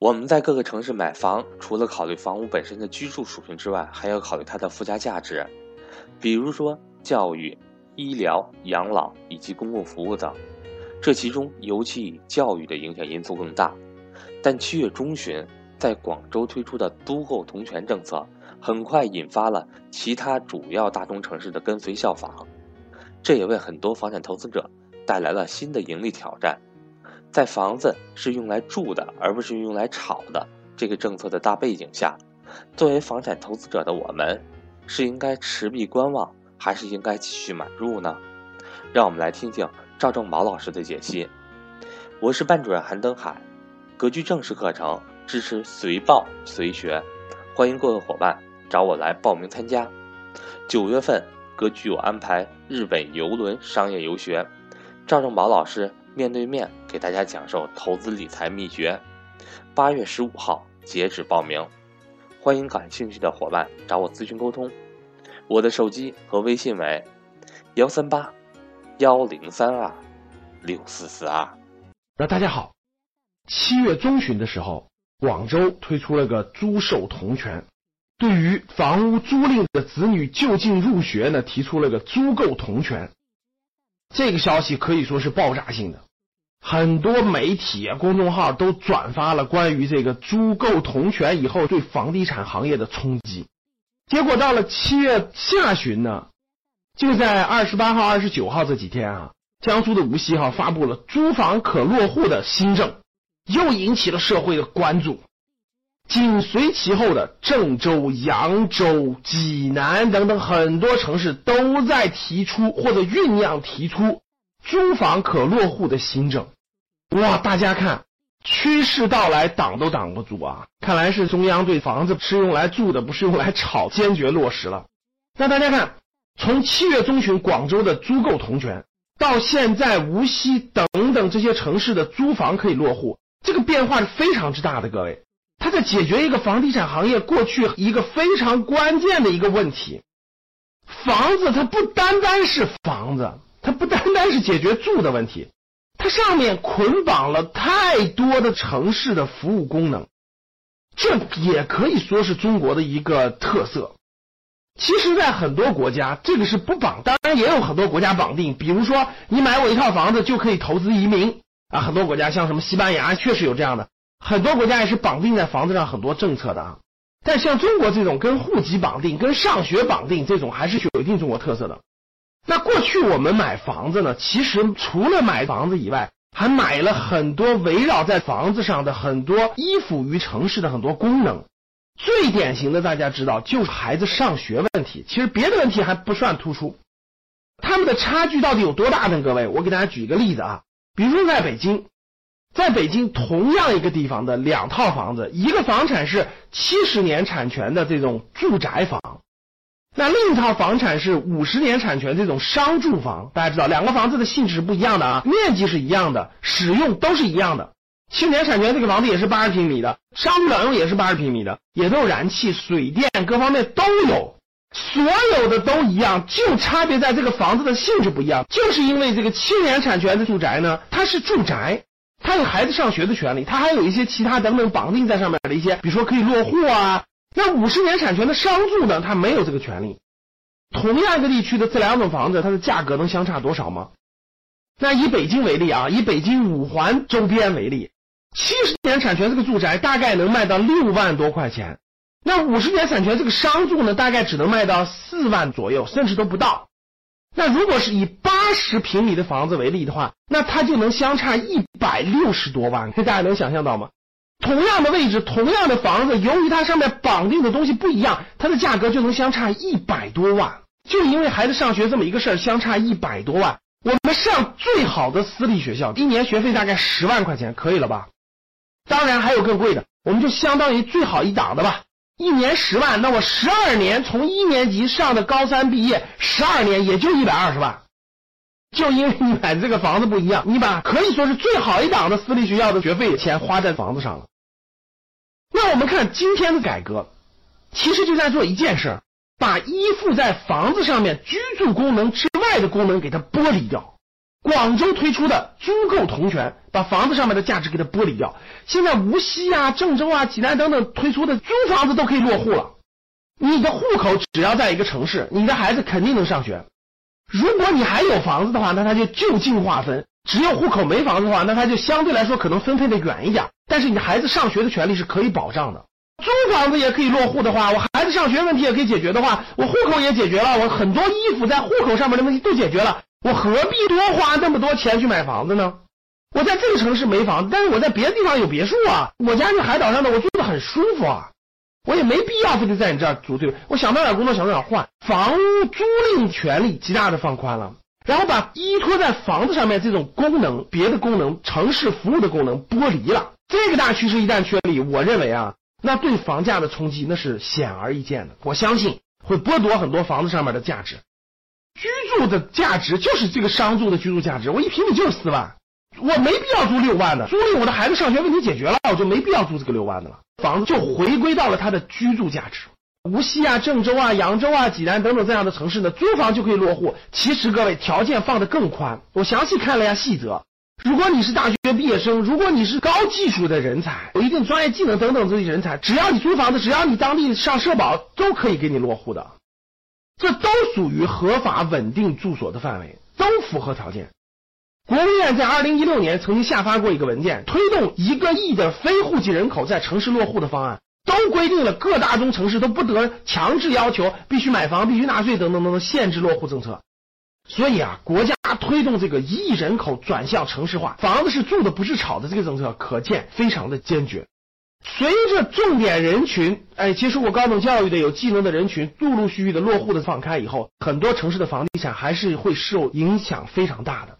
我们在各个城市买房，除了考虑房屋本身的居住属性之外，还要考虑它的附加价值，比如说教育、医疗、养老以及公共服务等。这其中，尤其以教育的影响因素更大。但七月中旬，在广州推出的租购同权政策，很快引发了其他主要大中城市的跟随效仿，这也为很多房产投资者带来了新的盈利挑战。在房子是用来住的，而不是用来炒的这个政策的大背景下，作为房产投资者的我们，是应该持币观望，还是应该继续买入呢？让我们来听听赵正宝老师的解析。我是班主任韩登海，格局正式课程支持随报随学，欢迎各位伙伴找我来报名参加。九月份格局有安排日本游轮商业游学，赵正宝老师。面对面给大家讲授投资理财秘诀，八月十五号截止报名，欢迎感兴趣的伙伴找我咨询沟通。我的手机和微信为幺三八幺零三二六四四二。那大家好，七月中旬的时候，广州推出了个租售同权，对于房屋租赁的子女就近入学呢，提出了个租购同权。这个消息可以说是爆炸性的。很多媒体、公众号都转发了关于这个租购同权以后对房地产行业的冲击。结果到了七月下旬呢，就在二十八号、二十九号这几天啊，江苏的无锡哈发布了租房可落户的新政，又引起了社会的关注。紧随其后的郑州、扬州、济南等等很多城市都在提出或者酝酿提出。租房可落户的新政，哇！大家看，趋势到来，挡都挡不住啊！看来是中央对房子是用来住的，不是用来炒，坚决落实了。那大家看，从七月中旬广州的租购同权，到现在无锡等等这些城市的租房可以落户，这个变化是非常之大的。各位，它在解决一个房地产行业过去一个非常关键的一个问题：房子它不单单是房子。它不单单是解决住的问题，它上面捆绑了太多的城市的服务功能，这也可以说是中国的一个特色。其实，在很多国家，这个是不绑，当然也有很多国家绑定。比如说，你买我一套房子就可以投资移民啊，很多国家像什么西班牙确实有这样的，很多国家也是绑定在房子上很多政策的啊。但像中国这种跟户籍绑定、跟上学绑定这种，还是有一定中国特色的。那过去我们买房子呢，其实除了买房子以外，还买了很多围绕在房子上的很多依附于城市的很多功能。最典型的，大家知道就是孩子上学问题。其实别的问题还不算突出，他们的差距到底有多大呢？各位，我给大家举一个例子啊，比如说在北京，在北京同样一个地方的两套房子，一个房产是七十年产权的这种住宅房。那另一套房产是五十年产权这种商住房，大家知道两个房子的性质是不一样的啊，面积是一样的，使用都是一样的。青年产权这个房子也是八十平米的，商住两用也是八十平米的，也都有燃气、水电各方面都有，所有的都一样，就差别在这个房子的性质不一样。就是因为这个青年产权的住宅呢，它是住宅，它有孩子上学的权利，它还有一些其他等等绑定在上面的一些，比如说可以落户啊。那五十年产权的商住呢？它没有这个权利。同样一个地区的这两种房子，它的价格能相差多少吗？那以北京为例啊，以北京五环周边为例，七十年产权这个住宅大概能卖到六万多块钱，那五十年产权这个商住呢，大概只能卖到四万左右，甚至都不到。那如果是以八十平米的房子为例的话，那它就能相差一百六十多万，这 大家能想象到吗？同样的位置，同样的房子，由于它上面绑定的东西不一样，它的价格就能相差一百多万。就因为孩子上学这么一个事儿，相差一百多万。我们上最好的私立学校，一年学费大概十万块钱，可以了吧？当然还有更贵的，我们就相当于最好一档的吧，一年十万，那我十二年从一年级上的高三毕业，十二年也就一百二十万。就因为你买的这个房子不一样，你把可以说是最好一档的私立学校的学费钱花在房子上了。那我们看今天的改革，其实就在做一件事儿，把依附在房子上面居住功能之外的功能给它剥离掉。广州推出的租购同权，把房子上面的价值给它剥离掉。现在无锡啊、郑州啊、济南等等推出的租房子都可以落户了。你的户口只要在一个城市，你的孩子肯定能上学。如果你还有房子的话，那他就就近划分；只有户口没房子的话，那他就相对来说可能分配的远一点。但是你孩子上学的权利是可以保障的。租房子也可以落户的话，我孩子上学问题也可以解决的话，我户口也解决了，我很多衣服在户口上面的问题都解决了，我何必多花那么多钱去买房子呢？我在这个城市没房子，但是我在别的地方有别墅啊，我家是海岛上的，我住的很舒服啊，我也没必要非得在你这儿租对吧我想到哪工作想到哪换，房屋租赁权利极大的放宽了，然后把依托在房子上面这种功能、别的功能、城市服务的功能剥离了。这个大趋势一旦确立，我认为啊。那对房价的冲击那是显而易见的，我相信会剥夺很多房子上面的价值。居住的价值就是这个商住的居住价值，我一平米就是四万，我没必要租六万的，租赁我的孩子上学问题解决了，我就没必要租这个六万的了。房子就回归到了它的居住价值。无锡啊、郑州啊、扬州啊、济南等等这样的城市呢，租房就可以落户。其实各位条件放得更宽，我详细看了一下细则。如果你是大学毕业生，如果你是高技术的人才，有一定专业技能等等这些人才，只要你租房子，只要你当地上社保，都可以给你落户的。这都属于合法稳定住所的范围，都符合条件。国务院在二零一六年曾经下发过一个文件，推动一个亿的非户籍人口在城市落户的方案，都规定了各大中城市都不得强制要求必须买房、必须纳税等等等等限制落户政策。所以啊，国家推动这个一亿人口转向城市化，房子是住的不是炒的这个政策，可见非常的坚决。随着重点人群，哎，接受过高等教育的有技能的人群，陆陆续续的落户的放开以后，很多城市的房地产还是会受影响非常大的。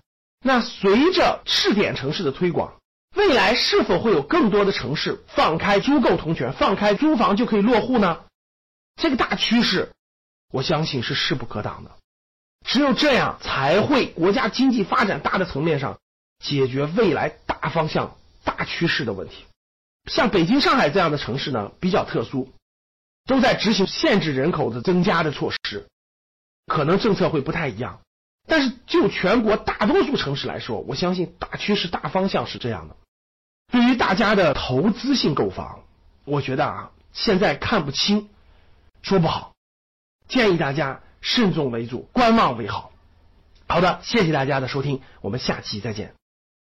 那随着试点城市的推广，未来是否会有更多的城市放开租购同权，放开租房就可以落户呢？这个大趋势，我相信是势不可挡的。只有这样，才会国家经济发展大的层面上解决未来大方向、大趋势的问题。像北京、上海这样的城市呢，比较特殊，都在执行限制人口的增加的措施，可能政策会不太一样。但是就全国大多数城市来说，我相信大趋势、大方向是这样的。对于大家的投资性购房，我觉得啊，现在看不清，说不好，建议大家。慎重为主，观望为好。好的，谢谢大家的收听，我们下期再见。